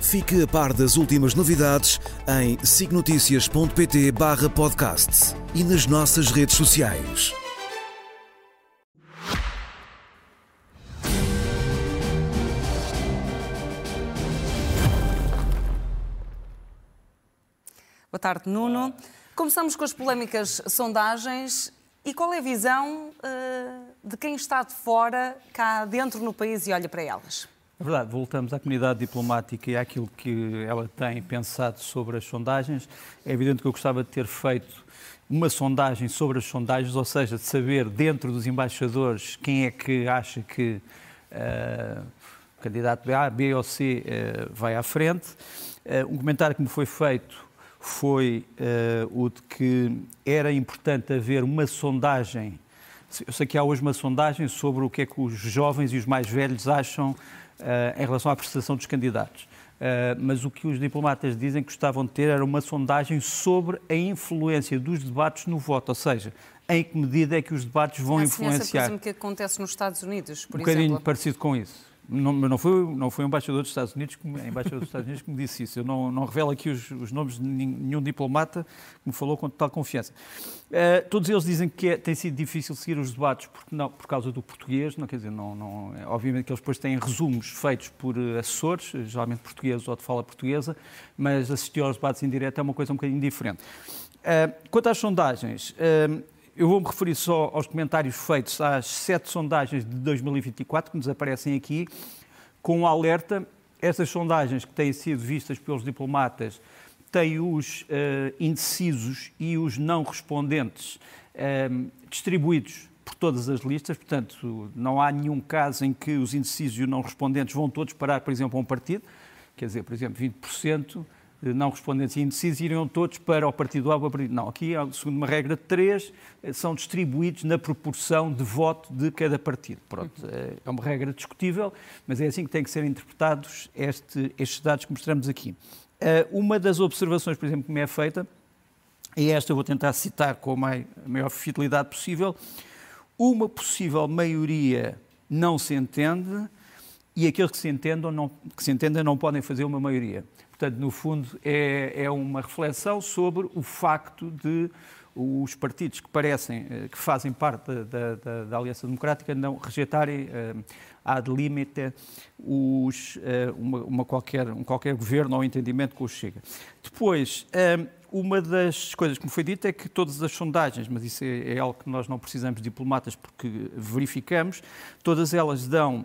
Fique a par das últimas novidades em signoticias.pt barra podcast e nas nossas redes sociais. Boa tarde, Nuno. Começamos com as polémicas sondagens. E qual é a visão uh, de quem está de fora, cá dentro no país e olha para elas? É verdade, voltamos à comunidade diplomática e àquilo que ela tem pensado sobre as sondagens. É evidente que eu gostava de ter feito uma sondagem sobre as sondagens, ou seja, de saber dentro dos embaixadores quem é que acha que uh, o candidato A, B ou C uh, vai à frente. Uh, um comentário que me foi feito foi o de que era importante haver uma sondagem. Eu sei que há hoje uma sondagem sobre o que é que os jovens e os mais velhos acham em relação à prestação dos candidatos. Uh, mas o que os diplomatas dizem que gostavam de ter era uma sondagem sobre a influência dos debates no voto, ou seja, em que medida é que os debates vão influenciar. o que acontece nos Estados Unidos, por um exemplo. Um bocadinho parecido com isso. Não, não, foi, não foi o embaixador dos Estados Unidos, que, embaixador dos Estados Unidos que me disse isso. Eu não, não revelo aqui os, os, nomes de nenhum diplomata que me falou com total confiança. Uh, todos eles dizem que é, tem sido difícil seguir os debates porque não, por causa do português. Não, quer dizer, não, não, obviamente que eles depois têm resumos feitos por eh, assessores, geralmente portugueses ou de fala portuguesa, mas assistir aos debates em direto é uma coisa um bocadinho diferente. Uh, quanto às sondagens, uh, eu vou-me referir só aos comentários feitos às sete sondagens de 2024 que nos aparecem aqui, com um alerta. Essas sondagens que têm sido vistas pelos diplomatas têm os uh, indecisos e os não respondentes uh, distribuídos por todas as listas, portanto, não há nenhum caso em que os indecisos e os não respondentes vão todos parar, por exemplo, a um partido, quer dizer, por exemplo, 20% não respondentes e indecisos iriam todos para o partido A ou partido Não, aqui, segundo uma regra de três, eh, são distribuídos na proporção de voto de cada partido. Pronto, eh, é uma regra discutível, mas é assim que têm que ser interpretados este, estes dados que mostramos aqui. Eh, uma das observações, por exemplo, que me é feita, e esta eu vou tentar citar com a maior fidelidade possível, uma possível maioria não se entende e aqueles que se entendam não, que se entendem não podem fazer uma maioria. Portanto, no fundo, é, é uma reflexão sobre o facto de os partidos que parecem, eh, que fazem parte da, da, da Aliança Democrática não rejeitarem uh, ad limite os, uh, uma, uma, qualquer, um qualquer governo ou entendimento com o Chega. Depois, uma das coisas que me foi dita é que todas as sondagens, mas isso é, é algo que nós não precisamos de diplomatas porque verificamos, todas elas dão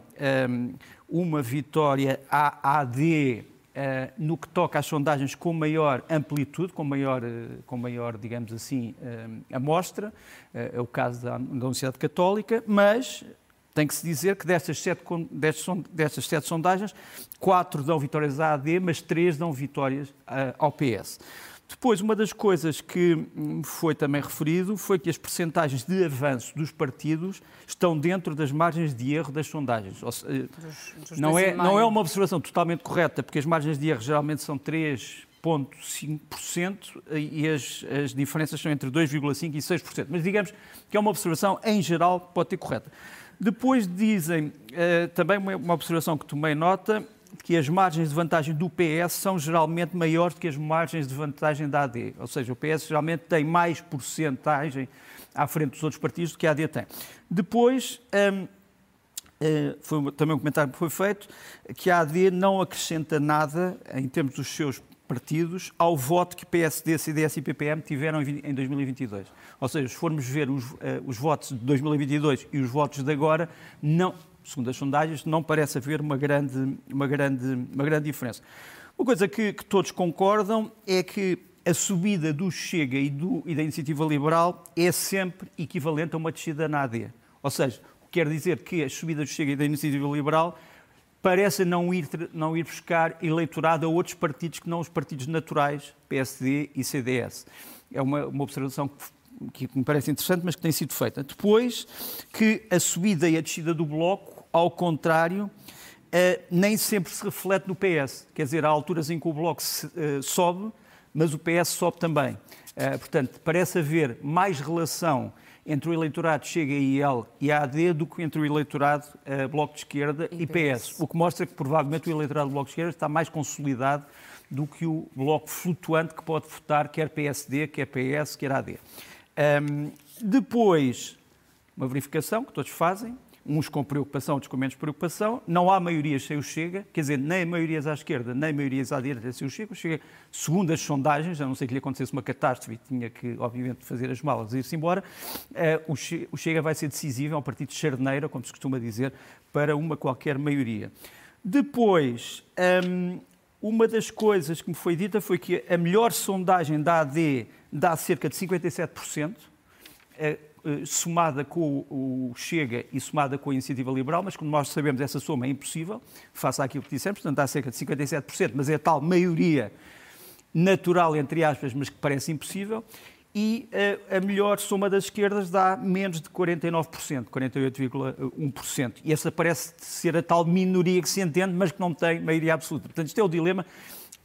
uma vitória à AD Uh, no que toca às sondagens com maior amplitude, com maior, uh, com maior digamos assim, uh, amostra, é o caso da, da Universidade Católica, mas tem que se dizer que destas sete, destas sete sondagens, quatro dão vitórias à AD, mas três dão vitórias ao PS. Depois, uma das coisas que foi também referido foi que as percentagens de avanço dos partidos estão dentro das margens de erro das sondagens. Seja, dos, dos não, é, não é uma observação totalmente correta, porque as margens de erro geralmente são 3,5% e as, as diferenças são entre 2,5% e 6%. Mas digamos que é uma observação, em geral, que pode ter correta. Depois dizem, uh, também uma, uma observação que tomei nota, que as margens de vantagem do PS são geralmente maiores do que as margens de vantagem da AD. Ou seja, o PS geralmente tem mais porcentagem à frente dos outros partidos do que a AD tem. Depois, hum, hum, foi também um comentário que foi feito, que a AD não acrescenta nada, em termos dos seus partidos, ao voto que PSD, CDS e PPM tiveram em 2022. Ou seja, se formos ver os, uh, os votos de 2022 e os votos de agora, não, segundo as sondagens, não parece haver uma grande, uma grande, uma grande diferença. Uma coisa que, que todos concordam é que a subida do Chega e, do, e da Iniciativa Liberal é sempre equivalente a uma descida na AD. Ou seja, quer dizer que a subida do Chega e da Iniciativa Liberal parece não ir, não ir buscar eleitorado a outros partidos que não os partidos naturais, PSD e CDS. É uma, uma observação que que me parece interessante, mas que tem sido feita. Depois, que a subida e a descida do Bloco, ao contrário, uh, nem sempre se reflete no PS. Quer dizer, há alturas em que o Bloco se, uh, sobe, mas o PS sobe também. Uh, portanto, parece haver mais relação entre o eleitorado Chega e IL e AD do que entre o eleitorado Bloco de Esquerda e, e PS. PS. O que mostra que provavelmente o eleitorado Bloco de Esquerda está mais consolidado do que o Bloco flutuante que pode votar quer PSD, quer PS, quer AD. Um, depois, uma verificação que todos fazem, uns com preocupação, outros com menos preocupação. Não há maiorias sem o Chega, quer dizer, nem maiorias à esquerda, nem maiorias à direita sem o Chega. O Chega, segundo as sondagens, a não ser que lhe acontecesse uma catástrofe e tinha que, obviamente, fazer as malas e ir-se embora, uh, o Chega vai ser decisivo, é um partido de charneira, como se costuma dizer, para uma qualquer maioria. Depois, um, uma das coisas que me foi dita foi que a melhor sondagem da AD dá cerca de 57%, é, é, somada com o Chega e somada com a Iniciativa Liberal, mas como nós sabemos, essa soma é impossível, face àquilo que dissemos, portanto dá cerca de 57%, mas é tal maioria natural, entre aspas, mas que parece impossível, e a, a melhor soma das esquerdas dá menos de 49%, 48,1%. E essa parece ser a tal minoria que se entende, mas que não tem maioria absoluta. Portanto, isto é o dilema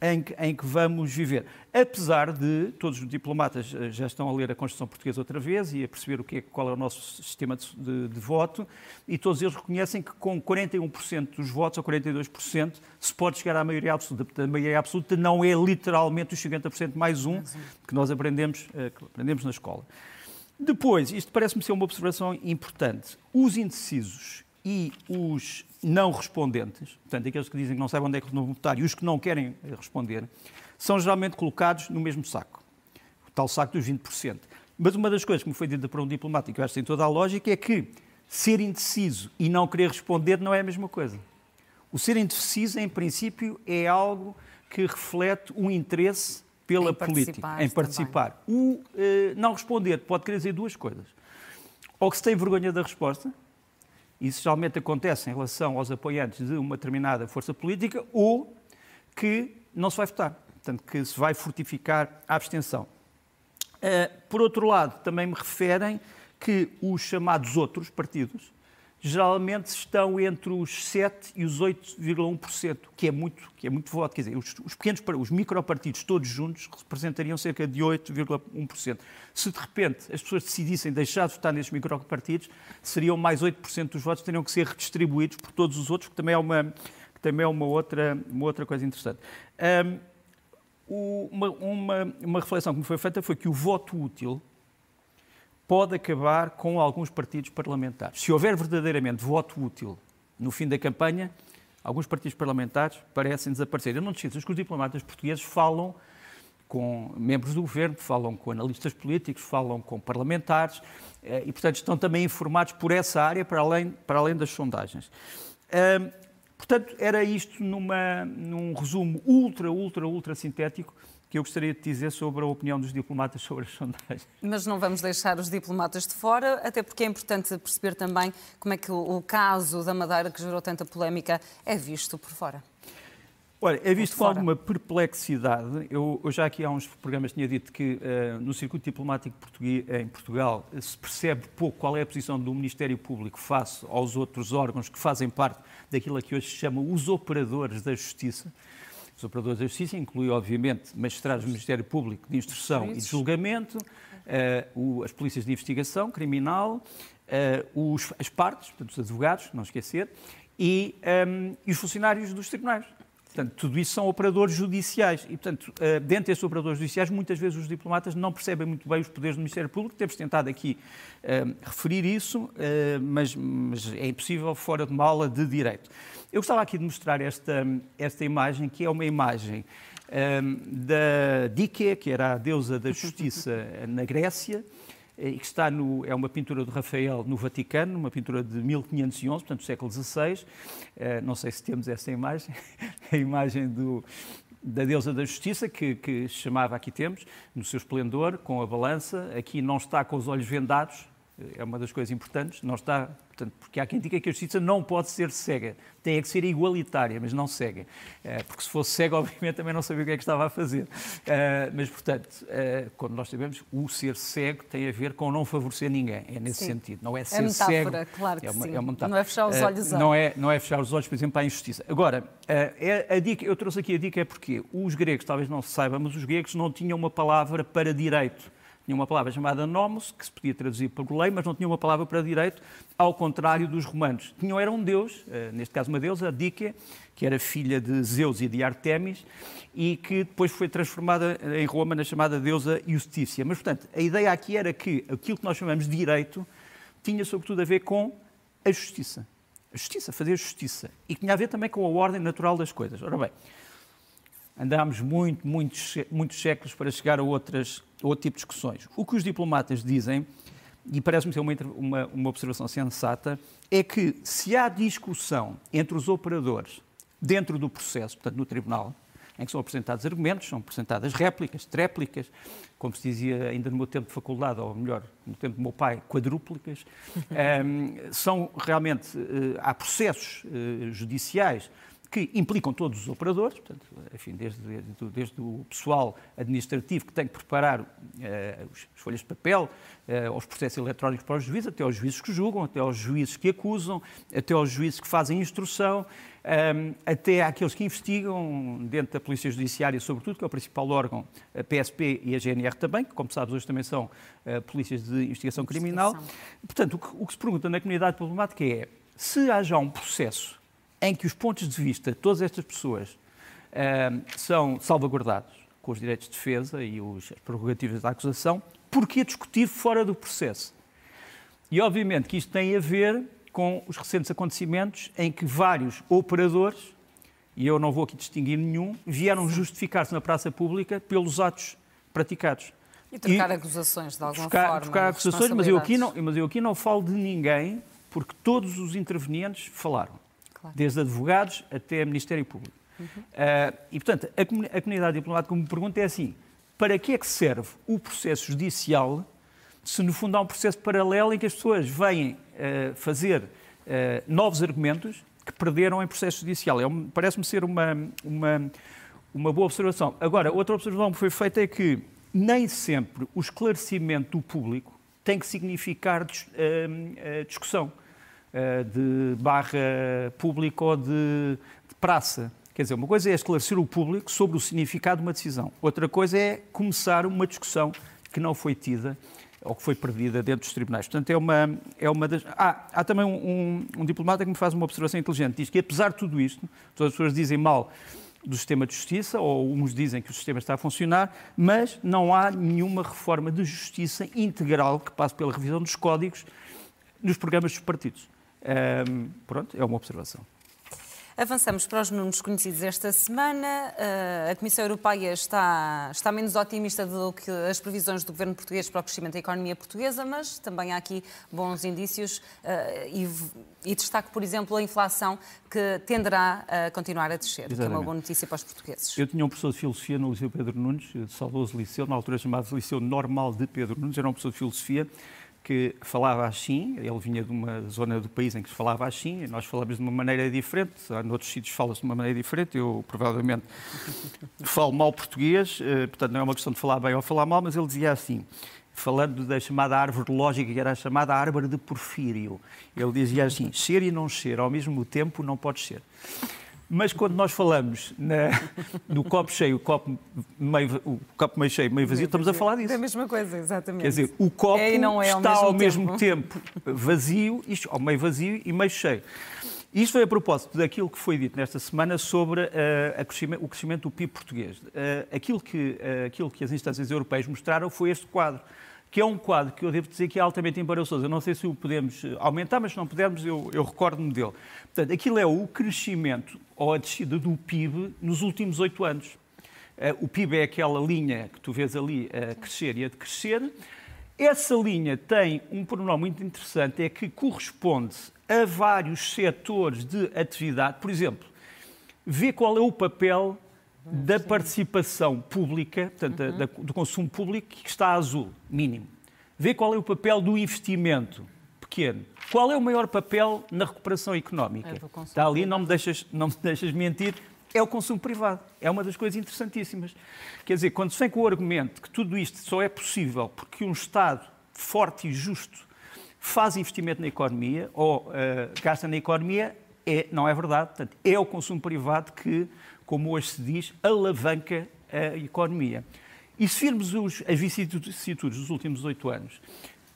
em que, em que, vamos viver. Apesar de todos os diplomatas eh, já estão a ler a Constituição Portuguesa outra vez e a perceber o que é, qual é o nosso sistema de, de, voto, e todos eles reconhecem que com 41% dos votos ou 42% se pode chegar à maioria absoluta. A maioria absoluta não é literalmente os 50% mais um que nós aprendemos, eh, que aprendemos na escola. Depois, isto parece-me ser uma observação importante. Os indecisos e os não respondentes, portanto, aqueles que dizem que não sabem onde é que vão votar e os que não querem responder, são geralmente colocados no mesmo saco, o tal saco dos 20%. Mas uma das coisas que me foi dita por um diplomático, que eu acho que tem toda a lógica, é que ser indeciso e não querer responder não é a mesma coisa. O ser indeciso, em princípio, é algo que reflete um interesse pela em política, em participar. Também. O eh, não responder pode querer dizer duas coisas. Ou que se tem vergonha da resposta, isso geralmente acontece em relação aos apoiantes de uma determinada força política, ou que não se vai votar, portanto, que se vai fortificar a abstenção. Uh, por outro lado, também me referem que os chamados outros partidos geralmente estão entre os 7 e os 8,1%, que é muito, que é muito voto. Quer dizer, os, os pequenos, os micropartidos todos juntos representariam cerca de 8,1%. Se de repente as pessoas decidissem deixar de votar nesses micropartidos, seriam mais 8% dos votos teriam que ser redistribuídos por todos os outros, que também é uma, que também é uma, outra, uma outra coisa interessante. Um, uma, uma, uma reflexão que me foi feita foi que o voto útil pode acabar com alguns partidos parlamentares. Se houver verdadeiramente voto útil no fim da campanha, alguns partidos parlamentares parecem desaparecer. Eu não que os diplomatas portugueses falam com membros do governo, falam com analistas políticos, falam com parlamentares eh, e, portanto, estão também informados por essa área para além, para além das sondagens. Portanto, era isto numa, num resumo ultra, ultra, ultra sintético que eu gostaria de dizer sobre a opinião dos diplomatas sobre as sondagens. Mas não vamos deixar os diplomatas de fora, até porque é importante perceber também como é que o caso da Madeira, que gerou tanta polémica, é visto por fora. Olha, é visto com alguma perplexidade. Eu, eu, já aqui há uns programas tinha dito que uh, no circuito diplomático português, em Portugal se percebe pouco qual é a posição do Ministério Público face aos outros órgãos que fazem parte daquilo que hoje se chama os operadores da justiça. Os operadores da justiça incluem, obviamente, magistrados do Ministério Público de Instrução e de Julgamento, uh, as polícias de investigação criminal, uh, os, as partes, portanto, os advogados, não esquecer, e, um, ehm, e os funcionários dos tribunais. Portanto, tudo isso são operadores judiciais. E, portanto, uh, dentro desses operadores judiciais, muitas vezes os diplomatas não percebem muito bem os poderes do Ministério Público. Temos tentado aqui uh, referir isso, uh, mas, mas, é impossível fora de uma aula de direito. Eu gostava aqui de mostrar esta, esta imagem, que é uma imagem da Dike, que era a deusa da justiça na Grécia, que está no, é uma pintura de Rafael no Vaticano, uma pintura de 1511, portanto, século XVI. Eh, não sei se temos essa imagem, a imagem do, da deusa da justiça, que, que chamava, aqui temos, no seu esplendor, com a balança. Aqui não está com os olhos vendados, é uma das coisas importantes, não está, portanto, porque há quem diga que a justiça não pode ser cega, tem que ser igualitária, mas não cega. Uh, porque se fosse cega, obviamente, também não sabia o que é que estava a fazer. Uh, mas, portanto, quando nós sabemos, o ser cego tem a ver com não favorecer ninguém, é nesse sim. sentido. Não é, é ser é metáfora, cego. claro que é uma, sim. É uma não é fechar os olhos. não, é, não é fechar os olhos, por exemplo, à injustiça. Agora, é, a dica, eu trouxe aqui a dica é porque os gregos, talvez não se saiba, mas os gregos não tinham uma palavra para direito tinha uma palavra chamada nomos, que se podia traduzir por lei, mas não tinha uma palavra para direito, ao contrário dos romanos. Tinham era um deus, eh, neste caso uma deusa, a Dique, que era filha de Zeus e de Artemis, e que depois foi transformada em Roma na chamada deusa Justícia. Mas, portanto, a ideia aqui era que aquilo que nós chamamos de direito tinha sobretudo a ver com a justiça. A justiça, fazer justiça. E tinha a ver também com a ordem natural das coisas. Ora bem, andámos muito, muitos, muitos séculos para chegar a outras outro tipo de discussões. O que os diplomatas dizem, e parece-me ser uma, uma, uma observação sensata, é que se há discussão entre os operadores dentro do processo, portanto, no tribunal, em que são apresentados argumentos, são apresentadas réplicas, tréplicas, como se dizia ainda no meu tempo de faculdade, ou melhor, no tempo do meu pai, quadrúplicas. um, ehm, são realmente, uh, há processos uh, judiciais que implicam todos os operadores, portanto, enfim, desde, desde, desde o pessoal administrativo que tem que preparar uh, as folhas de papel, uh, os processos eletrónicos para os juízes, até aos juízes que julgam, até aos juízes que acusam, até aos juízes que fazem instrução, um, eh, até àqueles que investigam dentro da Polícia Judiciária, sobretudo, que é o principal órgão, a PSP e a GNR também, que, como sabes, hoje também são uh, polícias de investigação criminal. Portanto, o que, o que se pergunta na comunidade diplomática é se há já um processo em que os pontos de vista de todas estas pessoas uh, são salvaguardados com os direitos de defesa e os, as prerrogativas da acusação, porquê discutir fora do processo? E obviamente que isto tem a ver com os recentes acontecimentos em que vários operadores, e eu não vou aqui distinguir nenhum, vieram justificar-se na praça pública pelos atos praticados. E trocar e, acusações de alguma trocar, forma. Trocar acusações, mas eu, aqui não, mas eu aqui não falo de ninguém, porque todos os intervenientes falaram claro. desde advogados até Ministério Público. Uhum. Uh, e, portanto, a, a comunidade diplomática me pergunta é assim, para que é que serve o processo judicial se, no fundo, há um processo paralelo em que as pessoas vêm uh, fazer uh, novos argumentos que perderam em processo judicial? É um, Parece-me ser uma, uma, uma boa observação. Agora, outra observação que foi feita é que nem sempre o esclarecimento do público tem que significar discussão. Eh, de barra pública ou de, de praça. Quer dizer, uma coisa é esclarecer o público sobre o significado de uma decisão, outra coisa é começar uma discussão que não foi tida ou que foi perdida dentro dos tribunais. Portanto, é uma, é uma das... Ah, há também um, um, um, diplomata que me faz uma observação inteligente. Diz que, apesar de tudo isto, todas as pessoas dizem mal do sistema de justiça, ou uns dizem que o sistema está a funcionar, mas não há nenhuma reforma de justiça integral que passe pela revisão dos códigos nos programas dos partidos. Um, pronto, é uma observação. Avançamos para os números conhecidos esta semana. Ah, a Comissão Europeia está, está menos otimista do que as previsões do governo português para o crescimento da economia portuguesa, mas também há aqui bons indícios ah, e, e destaco, por exemplo, a inflação que tenderá a continuar a descer, Exatamente. que é uma boa notícia para os portugueses. Eu tinha um professor de filosofia no Liceu Pedro Nunes, saudoso liceu, na altura chamado Liceu Normal de Pedro Nunes, era um professor de filosofia que falava assim, ele vinha de uma zona do país em que se falava assim, nós falamos de uma maneira diferente, noutros sítios fala-se de uma maneira diferente, eu provavelmente falo mal português, eh, portanto não é uma questão de falar bem ou falar mal, mas ele dizia assim, falando da chamada árvore lógica, que era a chamada árvore de Porfírio, ele dizia assim, ser e não ser ao mesmo tempo não pode ser. Mas quando nós falamos na, no copo cheio, o copo meio, o copo meio cheio, meio vazio, estamos a falar disso. É a mesma coisa, exatamente. Quer dizer, o copo é é ao está mesmo ao mesmo tempo, tempo vazio, isto, ao meio vazio e meio cheio. Isto foi a propósito daquilo que foi dito nesta semana sobre uh, crescimento, o crescimento do PIB português. Uh, aquilo, que, uh, aquilo que as instâncias europeias mostraram foi este quadro que é um quadro que eu devo dizer que é altamente embaraçoso. Eu não sei se o podemos eh, aumentar, mas se não pudermos, eu, eu recordo-me dele. Portanto, aquilo é o crescimento ou a descida do PIB nos últimos oito anos. Uh, o PIB é aquela linha que tu vês ali a crescer e a decrescer. Essa linha tem um pormenor muito interessante, é que corresponde a vários setores de atividade. Por exemplo, vê qual é o papel da participação pública, portanto, uhum. da, do consumo público, que está azul, mínimo. vê qual é o papel do investimento pequeno. Qual é o maior papel na recuperação económica? É Está ali, não me, deixas, não me deixas mentir, é o consumo privado. É uma das coisas interessantíssimas. Quer dizer, quando se vem com o argumento que tudo isto só é possível porque um Estado forte e justo faz investimento na economia ou uh, gasta na economia, é, não é verdade. Portanto, é o consumo privado que, como hoje se diz, alavanca a economia. E se virmos os, as vicissitudes dos últimos oito anos,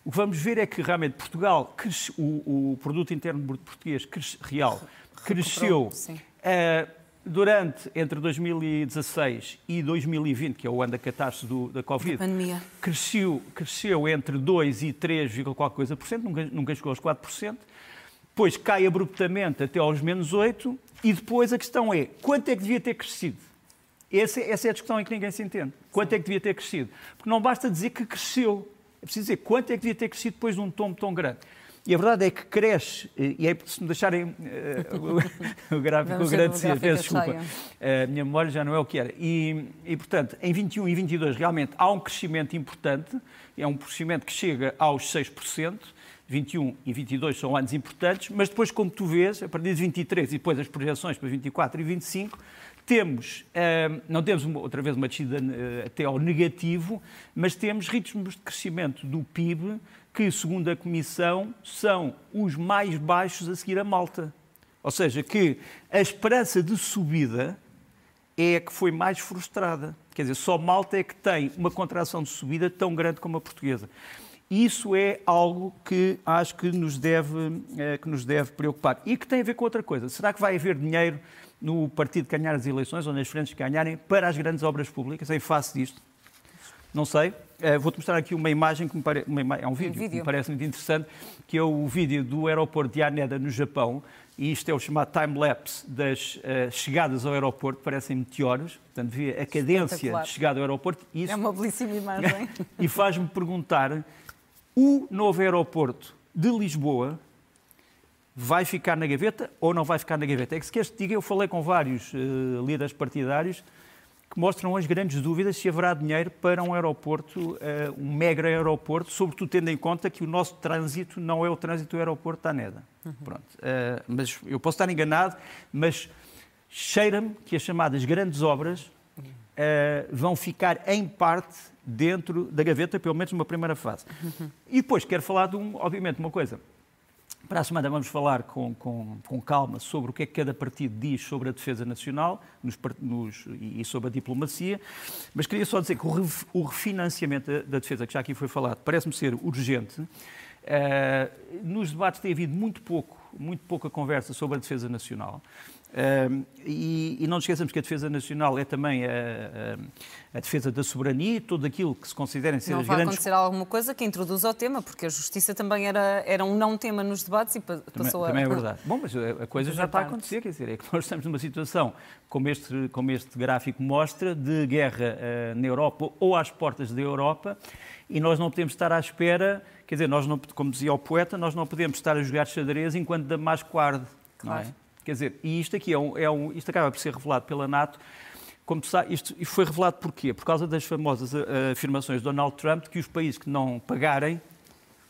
o que vamos ver é que realmente Portugal, cresce, o, o, produto interno bruto português cresce, real cresceu uh, durante entre 2016 e 2020, que é o ano da catástrofe do, da Covid, cresceu, cresceu entre 2 e 3, qualquer coisa por cento, nunca, nunca chegou aos 4%, depois cai abruptamente até aos menos 8, e depois a questão é, quanto é que devia ter crescido? Essa, essa é a discussão em que ninguém se entende. Quanto é que devia ter crescido? Porque não basta dizer que cresceu, é preciso dizer quanto é que devia ter crescido depois de um tombo tão grande. E a verdade é que cresce, e é se me deixarem uh, o, gráfico agradecer, peço desculpa, uh, a minha memória já não é o que era. E, e, portanto, em 21 e 22 realmente há um crescimento importante, é um crescimento que chega aos 6%, 21 e 22 são anos importantes, mas depois, como tu vês, a partir de 23 e depois as projeções para 24 e 25, temos, uh, não temos outra vez uma descida até ao negativo, mas temos ritmos de crescimento do PIB que, segundo a Comissão, são os mais baixos a seguir a Malta. Ou seja, que a esperança de subida é a que foi mais frustrada. Quer dizer, só Malta é que tem uma contração de subida tão grande como a portuguesa. Isso é algo que acho que nos deve, é, que nos deve preocupar. E que tem a ver com outra coisa. Será que vai haver dinheiro no partido que ganhar as eleições ou nas frentes que ganharem para as grandes obras públicas em face disto? Não sei. Uh, Vou-te mostrar aqui uma imagem que me parece. É um vídeo, um vídeo, que me parece muito interessante, que é o vídeo do aeroporto de Haneda, no Japão. E isto é o chamado time-lapse das uh, chegadas ao aeroporto, parecem meteoros. Portanto, vê a cadência de chegada ao aeroporto. Isso... É uma belíssima imagem. e faz-me perguntar: o novo aeroporto de Lisboa vai ficar na gaveta ou não vai ficar na gaveta? É que se queres te diga, eu falei com vários uh, líderes partidários que mostram as grandes dúvidas se haverá dinheiro para um aeroporto, eh, um mega aeroporto, sobretudo tendo em conta que o nosso trânsito não é o trânsito do aeroporto da Neda. Uhum. Pronto. Uh, mas eu posso estar enganado, mas cheira-me que as chamadas grandes obras uh, vão ficar em parte dentro da gaveta, pelo menos numa primeira fase. Uhum. E depois quero falar de um, obviamente, uma coisa para a semana vamos falar com, com, com, calma sobre o que é que cada partido diz sobre a defesa nacional nos, nos, e sobre a diplomacia, mas queria só dizer que o, o refinanciamento da, da, defesa, que já aqui foi falado, parece-me ser urgente. Uh, nos debates tem havido muito pouco, muito pouca conversa sobre a defesa nacional. Uh, e, e, não nos esqueçamos que a defesa nacional é também a, a, a, defesa da soberania e tudo aquilo que se considerem ser não as grandes... Não vai acontecer alguma coisa que introduza o tema, porque a justiça também era, era um não tema nos debates e passou também, a... Também é verdade. Bom, mas a coisa já está a acontecer, quer dizer, é que nós estamos numa situação, como este, como este gráfico mostra, de guerra uh, na Europa ou às portas da Europa, e nós não podemos estar à espera, quer dizer, nós não, como dizia o poeta, nós não podemos estar a jogar xadrez enquanto Damasco arde, claro. não é? Quer dizer, e isto aqui é um, é um, isto acaba por ser revelado pela NATO. Como tu sabes, isto foi revelado porquê? Por causa das famosas uh, afirmações de Donald Trump de que os países que não pagarem,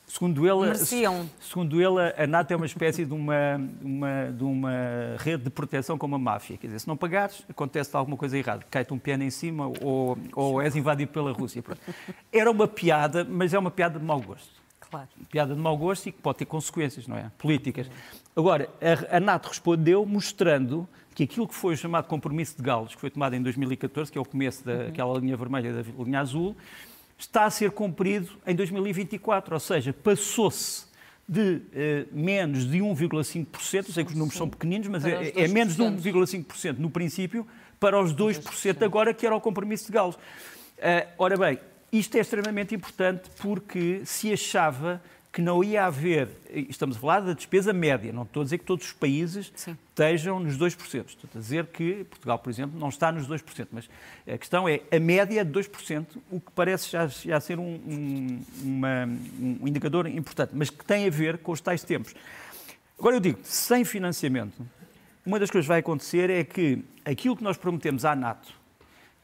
segundo ele, Mereciam. segundo ele, a NATO é uma espécie de uma, uma, de uma rede de proteção como a máfia. Quer dizer, se não pagares, acontece alguma coisa errada. Cai-te um piano em cima ou, ou és invadido pela Rússia. Era uma piada, mas é uma piada de mau gosto. Claro. Piada de mau gosto e que pode ter consequências, não é? Políticas. Agora, a, a NATO respondeu mostrando que aquilo que foi o chamado compromisso de Galos, que foi tomado em 2014, que é o começo daquela uhum. linha vermelha da linha azul, está a ser cumprido em 2024, ou seja, passou-se de eh, menos de 1,5%, sei que os números são pequeninos, mas é, é, menos de 1,5% no princípio, para os 2%, 2% agora, que era o compromisso de Galos. Uh, ora bem, isto é extremamente importante porque se achava que não ia haver, estamos a falar da despesa média, não estou a dizer que todos os países Sim. estejam nos 2%. Estou a dizer que Portugal, por exemplo, não está nos 2%, mas a questão é a média é de 2%, o que parece já, já ser um, um, uma, um indicador importante, mas que tem a ver com os tais tempos. Agora eu digo, sem financiamento, uma das coisas que vai acontecer é que aquilo que nós prometemos à NATO,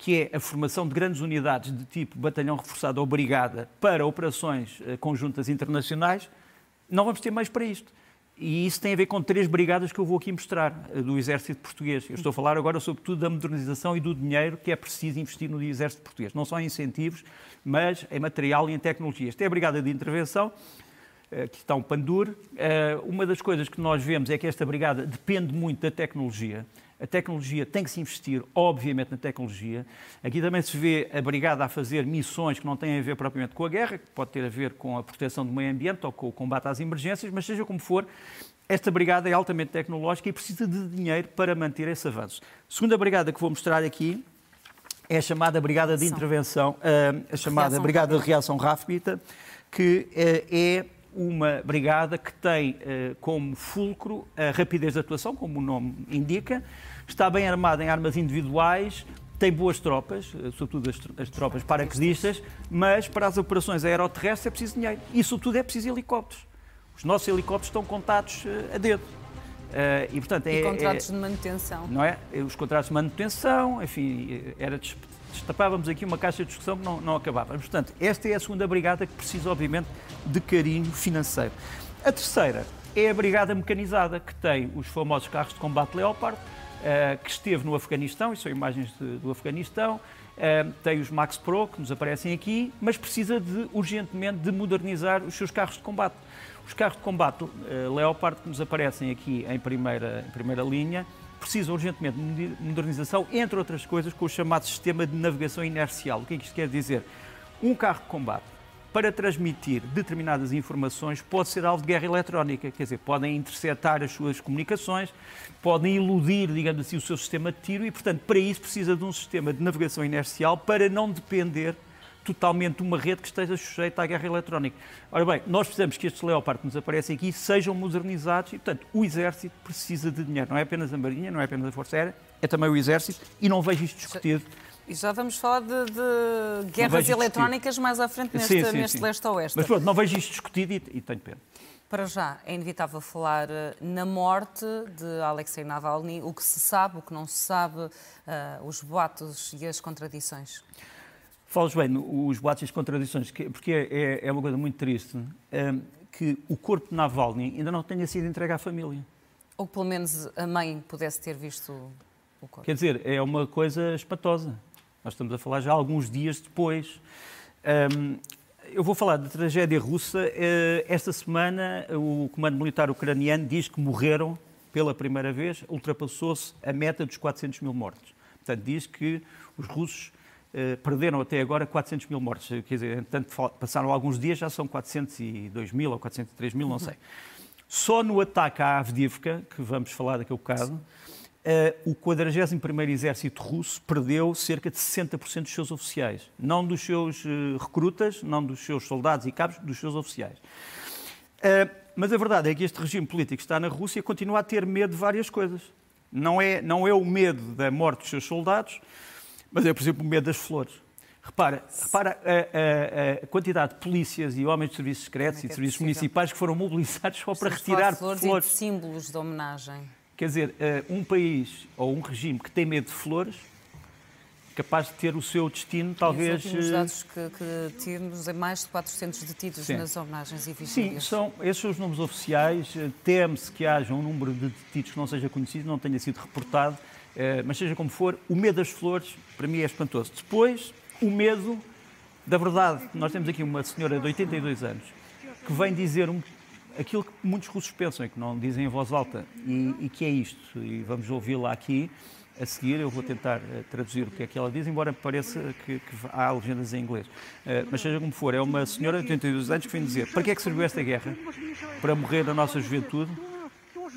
que é a formação de grandes unidades de tipo batalhão reforçado ou brigada para operações eh, conjuntas internacionais, não vamos ter mais para isto. E isso tem a ver com três brigadas que eu vou aqui mostrar eh, do Exército Português. Eu estou a falar agora, sobretudo, da modernização e do dinheiro que é preciso investir no Exército Português. Não só em incentivos, mas em material e em tecnologia. Esta é a Brigada de Intervenção, eh, que está um Pandur. Uma das coisas que nós vemos é que esta brigada depende muito da tecnologia. A tecnologia tem que se investir, obviamente, na tecnologia. Aqui também se vê a Brigada a fazer missões que não têm a ver propriamente com a guerra, que pode ter a ver com a proteção do meio ambiente ou com o combate às emergências, mas seja como for, esta brigada é altamente tecnológica e precisa de dinheiro para manter esse avanço. A segunda brigada que vou mostrar aqui é a chamada Brigada de Intervenção, a chamada Brigada de Reação Rápida, que eh, é uma brigada que tem eh, como fulcro a rapidez de atuação, como o nome indica, está bem armada em armas individuais, tem boas tropas, eh, sobretudo as, as tropas paraquedistas, mas para as operações aeroterrestres é preciso dinheiro. E, sobretudo, é preciso helicópteros. Os nossos helicópteros estão contados uh, a dedo. Uh, e, portanto, é, e contratos é, de manutenção. Não é? Os contratos de manutenção, enfim, era destapávamos aqui uma caixa de discussão que não, não acabava. Portanto, esta é a segunda brigada que precisa, obviamente, de carinho financeiro. A terceira é a brigada mecanizada, que tem os famosos carros de combate Leopard, eh, que esteve no Afeganistão, e são imagens de, do Afeganistão, eh, tem os Max Pro, que nos aparecem aqui, mas precisa de, urgentemente de modernizar os seus carros de combate. Os carros de combate eh, Leopard, que nos aparecem aqui em primeira, em primeira linha, precisam urgentemente de modernização, entre outras coisas, com o chamado sistema de navegação inercial. O que é que isto quer dizer? Um carro de combate para transmitir determinadas informações pode ser alvo de guerra eletrónica, quer dizer, podem interceptar as suas comunicações, podem iludir, digamos assim, o seu sistema de tiro e, portanto, para isso precisa de um sistema de navegação inercial para não depender totalmente de uma rede que esteja sujeita à guerra eletrónica. Ora bem, nós precisamos que estes Leopard que nos aparecem aqui sejam modernizados e, portanto, o Exército precisa de dinheiro. Não é apenas a Marinha, não é apenas a Força Aérea, é também o Exército e não vejo isto discutido e já vamos falar de, de guerras eletrónicas mais à frente neste, sim, sim, neste leste-oeste. Mas pronto, não vejo isto discutido e, e tenho pena. Para já, é inevitável falar eh, na morte de Alexei Navalny, o que se sabe, o que não se sabe, uh, os boatos e as contradições. Falas bem, os boatos e as contradições, porque é, é, é uma coisa muito triste, é, que o corpo de Navalny ainda não tenha sido entregue à família. Ou pelo menos a mãe pudesse ter visto o corpo. Quer dizer, é uma coisa espantosa. Nós estamos a falar já alguns dias depois. Um, eu vou falar da tragédia russa. Uh, esta semana, o Comando Militar Ucraniano diz que morreram pela primeira vez, ultrapassou-se a meta dos 400 mil mortos. Portanto, diz que os russos uh, perderam até agora 400 mil mortos. Quer dizer, passaram alguns dias, já são 402 mil ou 403 mil, não sei. Só no ataque à Avdivka, que vamos falar daqui a um bocado, Uh, o 41º Exército Russo perdeu cerca de 60% dos seus oficiais. Não dos seus uh, recrutas, não dos seus soldados e cabos, dos seus oficiais. Uh, mas a verdade é que este regime político que está na Rússia continua a ter medo de várias coisas. Não é, não é o medo da morte dos seus soldados, mas é, por exemplo, o medo das flores. Repara, repara a, a, a, quantidade de polícias e homens de serviços secretos é e de é serviços municipais que foram mobilizados só para retirar flores. flores. E de símbolos de homenagem. Quer dizer, eh, um país ou um regime que tem medo de flores, capaz de ter o seu destino, talvez. Os eh, dados que, que temos é mais de 400 detidos Sim. nas homenagens e vigílias. Sim, são, esses são os números oficiais. Eh, teme-se que haja um número de detidos que não seja conhecido, não tenha sido reportado, mas seja como for, o medo das flores, para mim, é espantoso. Depois, o medo da verdade. Nós temos aqui uma senhora de 82 anos que vem dizer um aquilo que muitos russos pensam e que não dizem em voz alta, e, e que é isto, e vamos ouvi-la aqui a seguir, eu vou tentar uh, traduzir o que é que ela diz, embora pareça que, que há legendas em inglês. Uh, mas seja como for, é uma senhora de 82 anos que vem dizer para que é que serviu esta guerra? Para morrer na nossa juventude?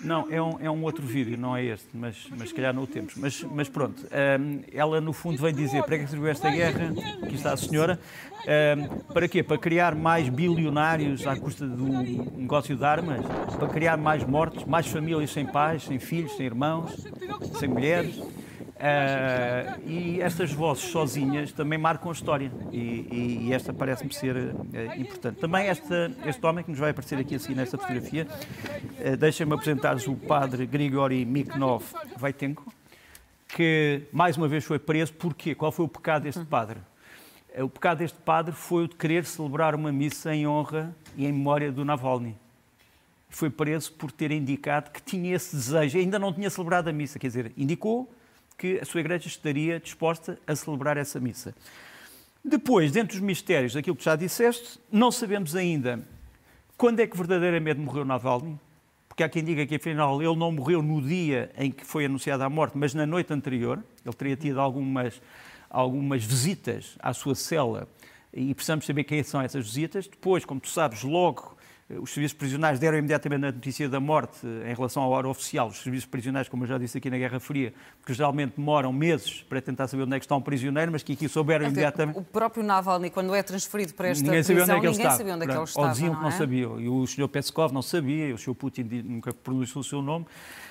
Não, é um, é um outro vídeo, não é este, mas, mas se calhar não o temos. Mas, mas pronto, um, ela no fundo vem dizer para que serviu esta guerra, aqui está a senhora, um, para quê? Para criar mais bilionários à custa do negócio de armas? Para criar mais mortes, mais famílias sem pais, sem filhos, sem irmãos, sem mulheres? Uh, e estas vozes sozinhas também marcam a história e, e, e esta parece-me ser uh, importante. Também este homem que nos vai aparecer aqui assim nesta fotografia, uh, deixem-me apresentar-vos o padre Grigori Miknov Vaitenko, que mais uma vez foi preso. Porquê? Qual foi o pecado deste padre? O pecado deste padre foi o de querer celebrar uma missa em honra e em memória do Navalny. Foi preso por ter indicado que tinha esse desejo, ainda não tinha celebrado a missa, quer dizer, indicou que a sua igreja estaria disposta a celebrar essa missa. Depois, dentro dos mistérios daquilo que já disseste, não sabemos ainda quando é que verdadeiramente morreu Navalny, porque há quem diga que afinal ele não morreu no dia em que foi anunciada a morte, mas na noite anterior. Ele teria tido algumas, algumas visitas à sua cela e precisamos saber quem são essas visitas. Depois, como tu sabes, logo os serviços prisionais deram imediatamente a notícia da morte eh, em relação à hora oficial. Os serviços prisionais, como eu já disse aqui na Guerra Fria, porque geralmente demoram meses para tentar saber onde é que está um prisioneiro, mas que aqui souberam imediatamente. O próprio Navalny, quando é transferido para esta Ninguém sabia prisão, onde é que ele ninguém estava. sabia onde é que ele estava. Ou diziam que não é? sabiam. E o Sr. Peskov não sabia, e o Sr. Putin nunca pronunciou o seu nome.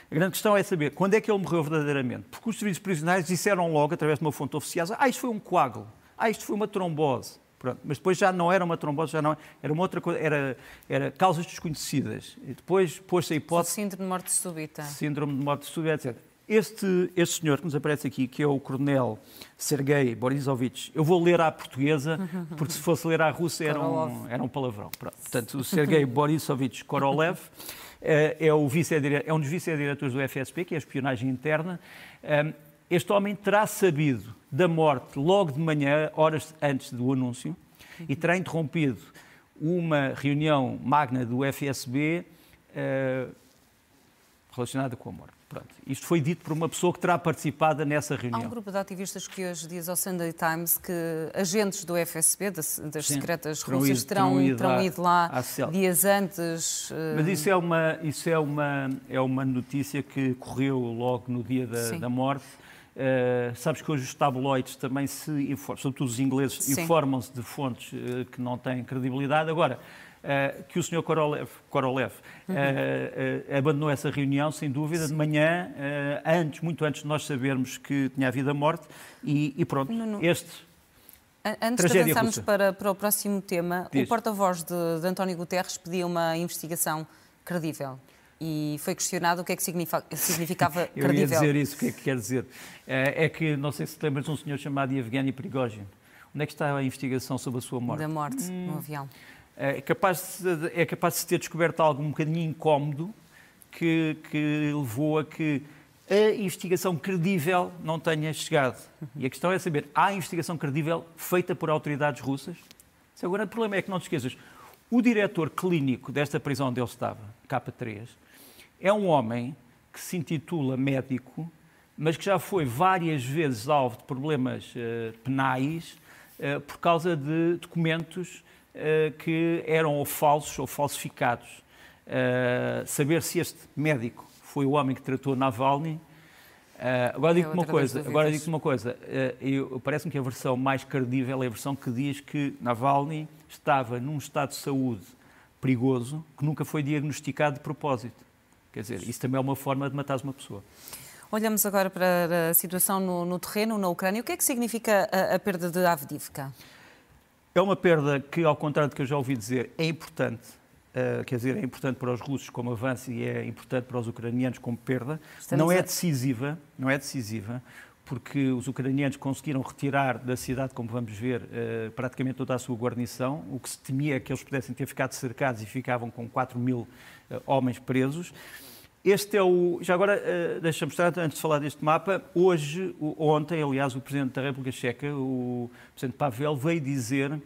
A grande questão é saber quando é que ele morreu verdadeiramente. Porque os serviços prisionais disseram logo, através de uma fonte oficial, ah, isto foi um coágulo, ah, isto foi uma trombose. Pronto. Mas depois já não era uma trombose, já não era uma outra coisa, era, era causas desconhecidas. E depois pôs-se a hipótese síndrome de morte súbita. síndrome de morte súbita, etc. Este, este senhor que nos aparece aqui, que é o coronel Sergei Borisovich, eu vou ler à portuguesa, porque se fosse ler à russa era um, era um palavrão. Pronto. Portanto, o Sergei Borisovich Korolev eh, é, o vice é um dos vice-diretores do FSB, que é a espionagem interna. Este homem terá sabido da morte logo de manhã, horas antes do anúncio, e terá interrompido uma reunião magna do FSB eh, relacionada com a morte. Pronto. Isto foi dito por uma pessoa que terá participado nessa Há um reunião. grupo de ativistas que hoje diz ao Sunday Times que agentes do FSB, das, das Sim, secretas russas, terão, terão ido terão ido lá dias antes. eh, Mas isso é uma, isso é uma, é uma notícia que correu logo no dia da, da morte. Uh, sabes que hoje os tabloides também se informam, sobretudo os ingleses, Sim. informam-se de fontes uh, que não têm credibilidade. Agora, uh, que o Sr. Korolev, Korolev uh, uh, abandonou essa reunião, sem dúvida, de manhã, antes, muito antes de nós sabermos que tinha havido a morte, e, e pronto, Nuno, este An- Antes Tragédia de avançarmos para, para o próximo tema, Diz. o porta-voz de, de António Guterres pedia uma investigação credível. E foi questionado o que é que significava Eu ia dizer isso, o que é que quer dizer? É, é que, não sei se te lembras de um senhor chamado Evgeny Prigozhin. Onde é que está a investigação sobre a sua morte? Da morte Hum. no avião. É capaz, de, é capaz de se ter descoberto algo um bocadinho incómodo que, que levou a que a investigação credível não tenha chegado. E a questão é saber, há investigação credível feita por autoridades russas? É o grande problema, é que não te esqueças, o diretor clínico desta prisão onde ele estava, K3, é um homem que se intitula médico, mas que já foi várias vezes alvo de problemas eh, penais eh, por causa de documentos eh, que eram ou falsos ou falsificados. Saber se este médico foi o homem que tratou Navalny. Eh, agora É digo-te uma coisa, agora digo uma coisa. Parece-me que a versão mais credível é a versão que diz que Navalny estava num estado de saúde perigoso que nunca foi diagnosticado de propósito. Quer dizer, isso também é uma forma de matar uma pessoa. Olhamos agora para a situação no, no terreno, na Ucrânia. O que é que significa a, a perda de Avdivka? É uma perda que, ao contrário do que eu já ouvi dizer, é importante. eh, quer dizer, é importante para os russos como avanço e é importante para os ucranianos como perda. Estamos não é decisiva, não é decisiva, porque os ucranianos conseguiram retirar da cidade, como vamos ver, eh, praticamente toda a sua guarnição. O que se temia é que eles pudessem ter ficado cercados e ficavam com 4 mil homens presos. Este é o. Já agora, eh, deixa-me mostrar, antes de falar deste mapa, hoje, ontem, aliás, o Presidente da República Checa, o Presidente Pavel, veio dizer.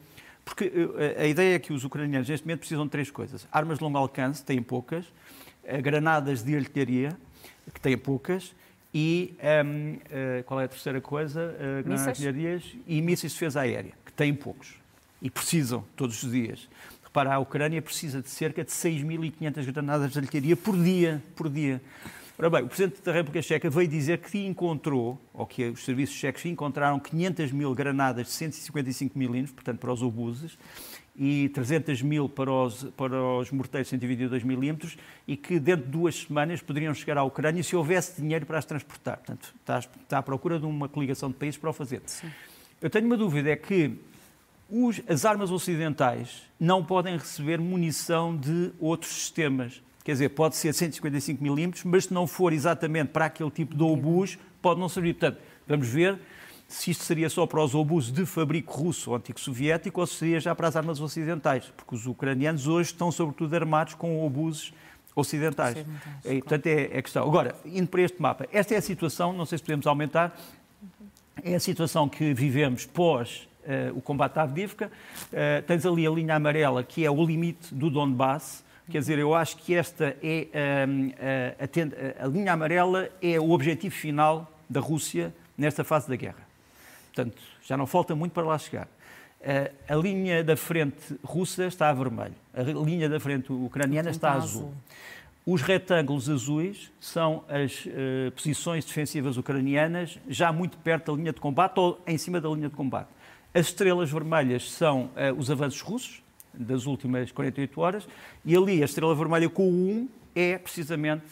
Porque eh, a ideia é que os ucranianos, neste momento, precisam de três coisas: armas de longo alcance, têm poucas, eh, granadas de artilharia, que têm poucas, e ehm, eh, qual é a terceira coisa? Eh, granadas de artilharias e mísseis de defesa aérea, que têm poucos. E precisam, todos os dias. Repara, a Ucrânia precisa de cerca de 6.500 granadas de artilharia por dia. Por dia. Ora bem, o Presidente da República Checa veio dizer que encontrou, ou que os serviços checos encontraram 500 mil granadas de 155 milímetros, portanto para os obuses, e 300 mil para os, para os morteiros de 122 milímetros, e que dentro de duas semanas poderiam chegar à Ucrânia se houvesse dinheiro para as transportar. Portanto, está, está à procura de uma coligação de países para o fazer. Eu tenho uma dúvida, é que os- as armas ocidentais não podem receber munição de outros sistemas. Quer dizer, pode ser 155 milímetros, mas se não for exatamente para aquele tipo de obus, pode não servir. Portanto, vamos ver se isto seria só para os obuses de fabrico russo ou antigo soviético ou se seria já para as armas ocidentais, porque os ucranianos hoje estão sobretudo armados com obuses ocidentais. E, portanto, é, é a questão. Agora, indo para este mapa, esta é a situação, não sei se podemos aumentar, é a situação que vivemos pós o combate à Avdivka. Uh, tens ali a linha amarela, que é o limite do Donbass. Quer dizer, eu acho que esta é a, a, a linha amarela é o objetivo final da Rússia nesta fase da guerra. Portanto, já não falta muito para lá chegar. A linha da frente russa está a vermelho, a linha da frente ucraniana está a azul. Os retângulos azuis são as uh, posições defensivas ucranianas, já muito perto da linha de combate ou em cima da linha de combate. As estrelas vermelhas são uh, os avanços russos, das últimas 48 horas, e ali a estrela vermelha com o 1 é precisamente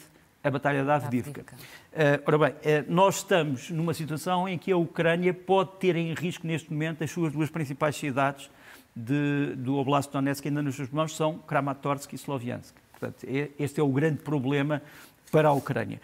a Batalha da Avdivka. Uh, ora bem, uh, nós estamos numa situação em que a Ucrânia pode ter em risco neste momento as suas duas principais cidades de, do Oblast Donetsk ainda nos seus mãos são Kramatorsk e Sloviansk. Portanto, é, este é o grande problema para a Ucrânia.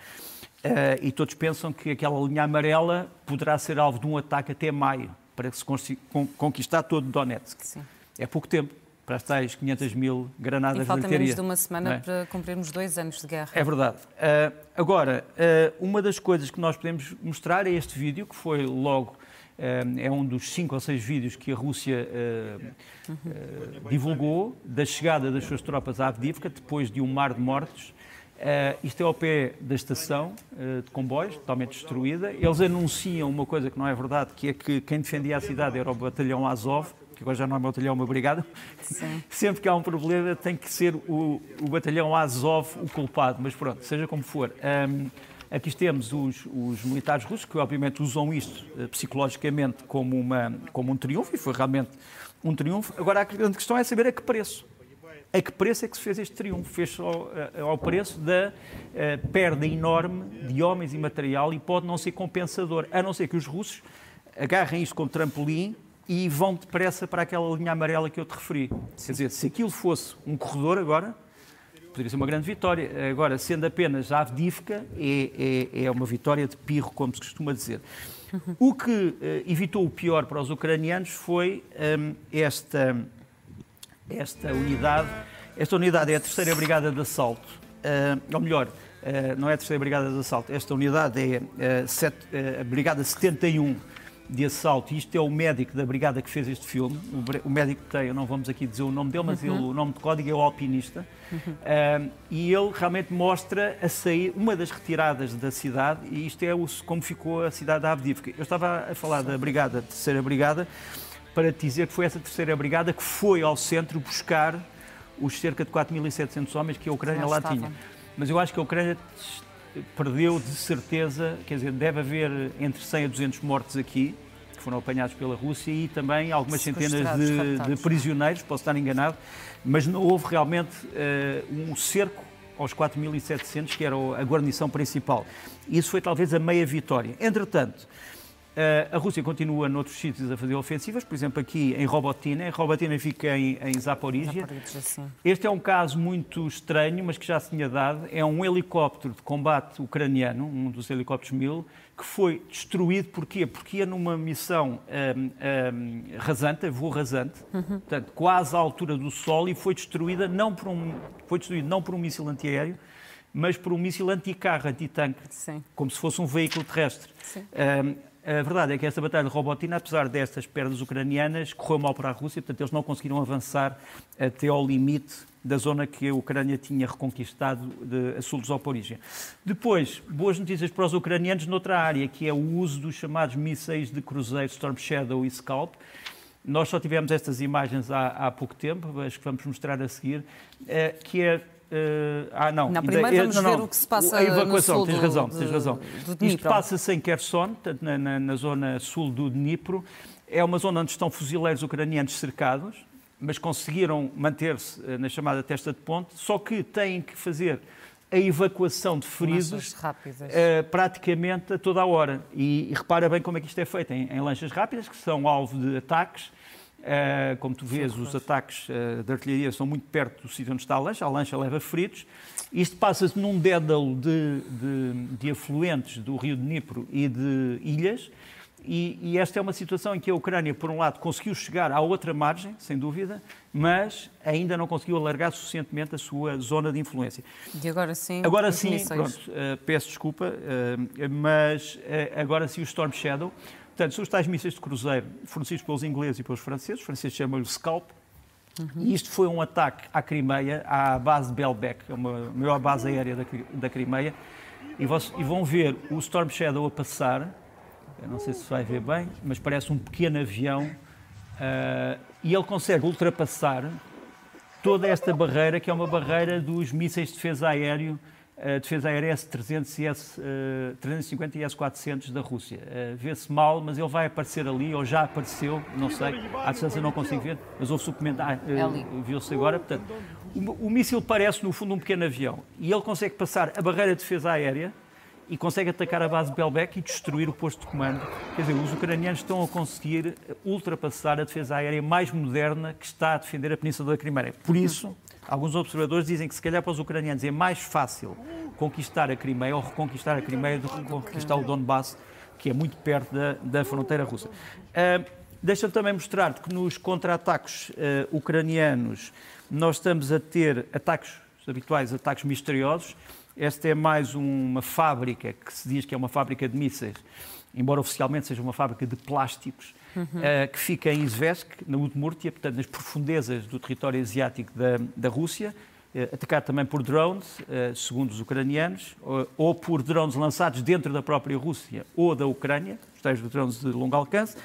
Uh, e todos pensam que aquela linha amarela poderá ser alvo de um ataque até maio, para se conquistar todo Donetsk. Sim. É pouco tempo para as tais 500 mil granadas e falta de menos de uma semana é? para cumprirmos dois anos de guerra. É verdade. Uh, agora, uh, uma das coisas que nós podemos mostrar é este vídeo, que foi logo, uh, é um dos cinco ou seis vídeos que a Rússia divulgou da chegada das suas tropas à Avdivka, depois de um mar de mortos. Isto é ao pé da estação de comboios, totalmente destruída. Eles anunciam uma coisa que não é verdade, que é que quem defendia a cidade era o batalhão Azov, que agora já não é o batalhão, uma brigada, Sim. sempre que há um problema tem que ser o, o batalhão Azov o culpado, mas pronto, seja como for. Um, aqui temos os, os, militares russos, que obviamente usam isto uh, psicologicamente como, uma, como um triunfo, e foi realmente um triunfo. Agora a grande questão é saber a que preço. A que preço é que se fez este triunfo? Fez ao, eh, ao preço da uh, perda enorme de homens e material e pode não ser compensador, a não ser que os russos agarrem isto como trampolim e vão depressa para aquela linha amarela que eu te referi. Quer dizer, se aquilo fosse um corredor agora, poderia ser uma grande vitória. Agora, sendo apenas a Avdivka, é, é, é uma vitória de pirro, como se costuma dizer. O que uh, evitou o pior para os ucranianos foi um, esta, esta unidade. Esta unidade é a terceira brigada de assalto, uh, ou melhor, uh, não é a terceira brigada de assalto, esta unidade é set, a brigada 71 de assalto. Isto é o médico da brigada que fez este filme. O médico tem, não vamos aqui dizer o nome dele, mas uhum. ele, o nome de código é o alpinista. Uhum. e ele realmente mostra a sair, uma das retiradas da cidade, e isto é o, como ficou a cidade da Avdivka. Eu estava a falar da brigada, terceira brigada, para te dizer que foi essa terceira brigada que foi ao centro buscar os cerca de 4.700 homens que a Ucrânia lá tinha. Mas eu acho que a Ucrânia perdeu de certeza, quer dizer, deve haver entre 100 a 200 mortos aqui, que foram apanhados pela Rússia, e também algumas centenas de, de, prisioneiros, posso estar enganado, mas não houve realmente uh, um cerco aos 4.700, que era a guarnição principal. Isso foi talvez a meia vitória. Entretanto, Uh, a Rússia continua noutros sítios a fazer ofensivas, por exemplo, aqui em Robotina. Robotina fica em, em Zaporizhia. Este é um caso muito estranho, mas que já se tinha dado. É um helicóptero de combate ucraniano, um dos helicópteros mil, que foi destruído. Porquê? Porque ia numa missão um, um, rasante, voo rasante, uhum. portanto, quase à altura do Sol, e foi destruída não por um, foi destruído não por um míssil antiaéreo, mas por um míssil anticarro, antitanque, como se fosse um veículo terrestre. Um, a verdade é que esta batalha de Robotina, apesar destas perdas ucranianas, correu mal para a Rússia, portanto, eles não conseguiram avançar até ao limite da zona que a Ucrânia tinha reconquistado de, a sul de Zaporizhia. Depois, boas notícias para os ucranianos noutra área, que é o uso dos chamados mísseis de cruzeiro Storm Shadow e Scalp. Nós só tivemos estas imagens há, há pouco tempo, as que vamos mostrar a seguir, eh, que é ah, não. não primeiro vamos não, não, ver o que se passa A evacuação, no tens do, razão, tens razão. Isto passa-se em Kherson, portanto, na, na, na, zona sul do Dnipro. É uma zona onde estão fuzileiros ucranianos cercados, mas conseguiram manter-se eh, na chamada testa de ponte, só que têm que fazer a evacuação de feridos uh, praticamente a toda a hora. E, e, repara bem como é que isto é feito, em, em lanchas rápidas, que são alvo de ataques, Uh, como tu vês, os ataques uh, de artilharia são muito perto do sítio onde está a lancha. A lancha leva feridos. Isto passa-se num dédalo de, de, de, afluentes do rio de Dnipro e de ilhas. E, e, esta é uma situação em que a Ucrânia, por um lado, conseguiu chegar à outra margem, sem dúvida, mas ainda não conseguiu alargar suficientemente a sua zona de influência. E agora sim, agora sim, pronto, uh, peço desculpa, mas agora sim o Storm Shadow Portanto, são os tais mísseis de cruzeiro fornecidos pelos ingleses e pelos franceses, os franceses chamam-lhe Scalp, uhum. e isto foi um ataque à Crimeia, à base de Belbek, é a maior base aérea da, da Crimeia, e, e vão ver o Storm Shadow a passar, eu não sei se vai ver bem, mas parece um pequeno avião, uh, e ele consegue ultrapassar toda esta barreira, que é uma barreira dos mísseis de defesa aéreo a defesa aérea S-300 e S-350 e S-400 da Rússia. Uh, Vê-se mal, mas ele vai aparecer ali, ou já apareceu, não sei, à distância não consigo ver, mas houve-se o comentário, uh, viu-se agora. Portanto, o, o míssil parece, no fundo, um pequeno avião, e ele consegue passar a barreira de defesa aérea e consegue atacar a base de Belbek e destruir o posto de comando. Quer dizer, os ucranianos estão a conseguir ultrapassar a defesa aérea mais moderna que está a defender a Península da Crimeia. Por isso, Alguns observadores dizem que se calhar para os ucranianos é mais fácil conquistar a Crimeia ou reconquistar a Crimeia do que conquistar o Donbass, que é muito perto da, da fronteira russa. Uh, Deixa-me também mostrar-te que nos contra-ataques uh, ucranianos nós estamos a ter ataques habituais, ataques misteriosos. Esta é mais uma fábrica que se diz que é uma fábrica de mísseis, embora oficialmente seja uma fábrica de plásticos, uhum. uh, que fica em Izvesk, na Udmurtia, portanto, nas profundezas do território asiático da, da Rússia, uh, atacado também por drones, uh, segundo os ucranianos, ou, ou, por drones lançados dentro da própria Rússia ou da Ucrânia, os tais drones de longo alcance.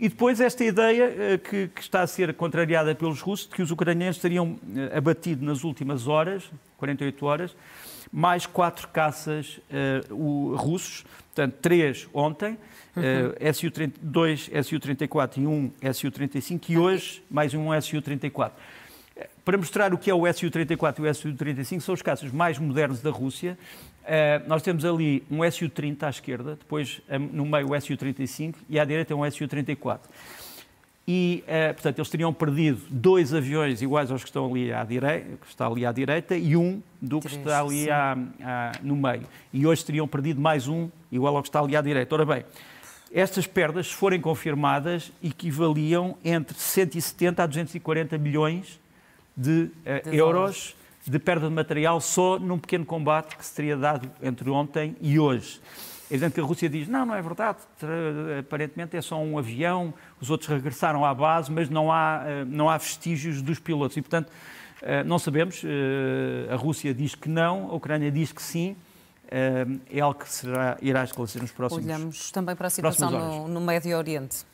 E depois esta ideia que, que, está a ser contrariada pelos russos, de que os ucranianos teriam abatido nas últimas horas, 48 horas, mais quatro caças russos, portanto, três ontem, uhum. uh, SU-2, SU-34 e um SU-35 e hoje mais um SU-34. Para mostrar o que é o Su-34 e o Su-35, são os caças mais modernos da Rússia. Uh, nós temos ali um Su-30 à esquerda, depois um, no meio o Su-35 e à direita um Su-34. E, uh, portanto, eles teriam perdido dois aviões iguais aos que estão ali à direita, que está ali à direita e um do que Três, está ali à, à, no meio. E hoje teriam perdido mais um igual ao que está ali à direita. Ora bem, estas perdas, se forem confirmadas, equivaliam entre 170 a 240 milhões de, uh, de euros de perda de material só num pequeno combate que se teria dado entre ontem e hoje. É evidente que a Rússia diz, não, não é verdade, aparentemente é só um avião, os outros regressaram à base, mas não há, eh, não há vestígios dos pilotos. E, portanto, eh, não sabemos, a Rússia diz que não, a Ucrânia diz que sim, é algo que será, irá esclarecer nos próximos Olhamos também para a situação no, no Médio Oriente.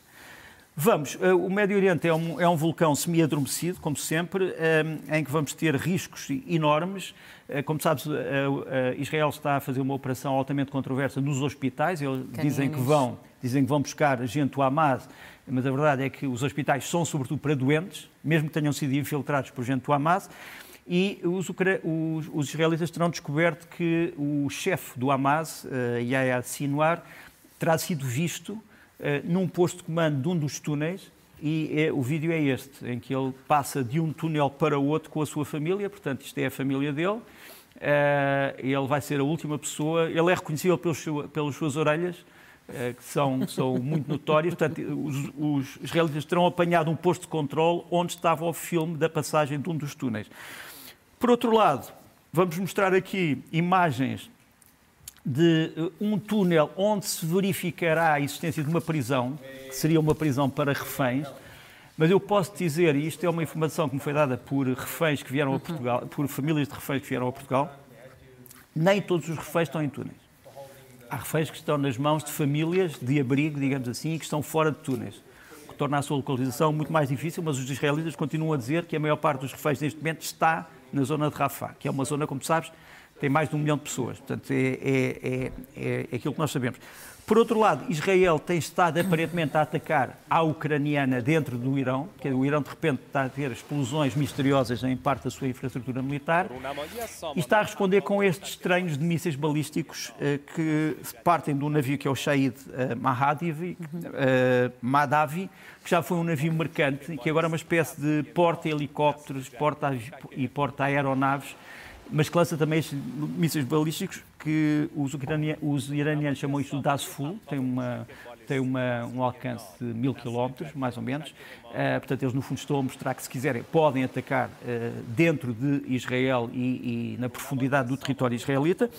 Vamos, eh, o Médio Oriente é um, é um vulcão semi-adormecido, como sempre, em que vamos ter riscos enormes. Eh, como sabes, eh, Israel está a fazer uma operação altamente controversa nos hospitais. Eles dizem que, vão, dizem que vão buscar gente do Hamas, mas a verdade é que os hospitais são sobretudo para doentes, mesmo que tenham sido infiltrados por gente do Hamas e os, os, os, israelitas terão descoberto que o chefe do Hamas, Yahya Sinwar, terá sido visto num posto de comando de um dos túneis e é, o vídeo é este, em que ele passa de um túnel para o outro com a sua família, portanto isto é a família dele, uh, ele vai ser a última pessoa, ele é reconhecível pelos, pelas suas orelhas, que são, são muito notórias. Portanto, os, os, israelitas terão apanhado um posto de controle onde estava o filme da passagem de um dos túneis. Por outro lado, vamos mostrar aqui imagens de eh, um túnel onde se verificará a existência de uma prisão, que seria uma prisão para reféns. Mas eu posso dizer, e isto é uma informação que me foi dada por reféns que vieram a Portugal, por famílias de reféns que vieram a Portugal, nem todos os reféns estão em túneis. Há reféns que estão nas mãos de famílias de abrigo, digamos assim, e que estão fora de túneis o que torna a sua localização muito mais difícil, mas os israelitas continuam a dizer que a maior parte dos reféns neste momento está na zona de Rafah, que é uma zona, como sabes, tem mais de um milhão de pessoas. Portanto, é, é, é, é aquilo que nós sabemos. Por outro lado, Israel tem estado aparentemente a atacar a ucraniana dentro do Irão, que o Irão de repente está a ter explosões misteriosas em parte da sua infraestrutura militar, e está a responder com estes estranhos de mísseis balísticos eh, que partem do navio que é o Shahid eh, Mahadavi, eh, Madavi, que já foi um navio mercante e que agora é uma espécie de porta-helicópteros porta e porta-aeronaves mas que lança também estes mísseis balísticos que os, os iranianos chamam isto de DASFUL, tem, uma, tem uma, um alcance de mil quilómetros, mais ou menos. Uh, portanto, eles no fundo estão a mostrar que, se quiserem, podem atacar uh, dentro de Israel e, e na profundidade do território israelita.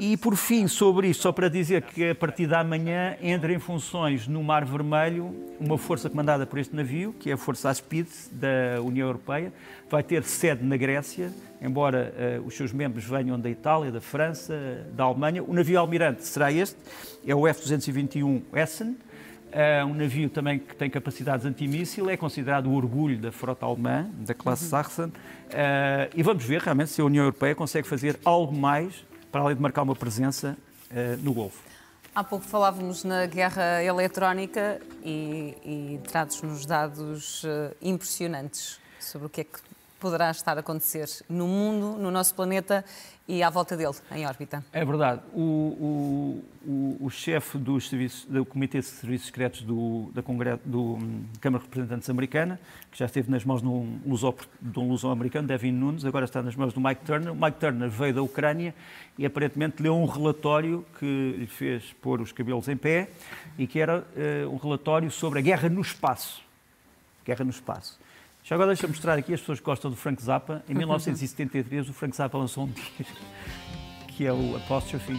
E por fim, sobre isto, só para dizer que a partir da manhã entra em funções no Mar Vermelho uma força comandada por este navio, que é a Força Aspid da União Europeia, vai ter sede na Grécia, embora uh, os seus membros venham da Itália, da França, da Alemanha. O navio almirante será este, é o F-221 Essen, é um navio também que tem capacidades antimíssil, é considerado o orgulho da frota alemã, da classe uhum. Sachsen. Uh, e vamos ver realmente se a União Europeia consegue fazer algo mais para além de marcar uma presença uh, no Golfo. Há pouco falávamos na guerra eletrónica e, e trazes-nos dados uh, impressionantes sobre o que é que poderá estar a acontecer no mundo, no nosso planeta e à volta dele, em órbita. É verdade. O, o, o, o chefe do, do Comitê de Serviços Secretos do, da do hum, Câmara de Representantes americana, que já esteve nas mãos de um luso-americano, Devin Nunes, agora está nas mãos do Mike Turner. O Mike Turner veio da Ucrânia e aparentemente leu um relatório que lhe fez pôr os cabelos em pé e que era uh, um relatório sobre a guerra no espaço. Guerra no espaço. Já agora deixa-me mostrar aqui, as pessoas que gostam do Frank Zappa. Em 1973, o Frank Zappa lançou um disco que é o Apostrophe.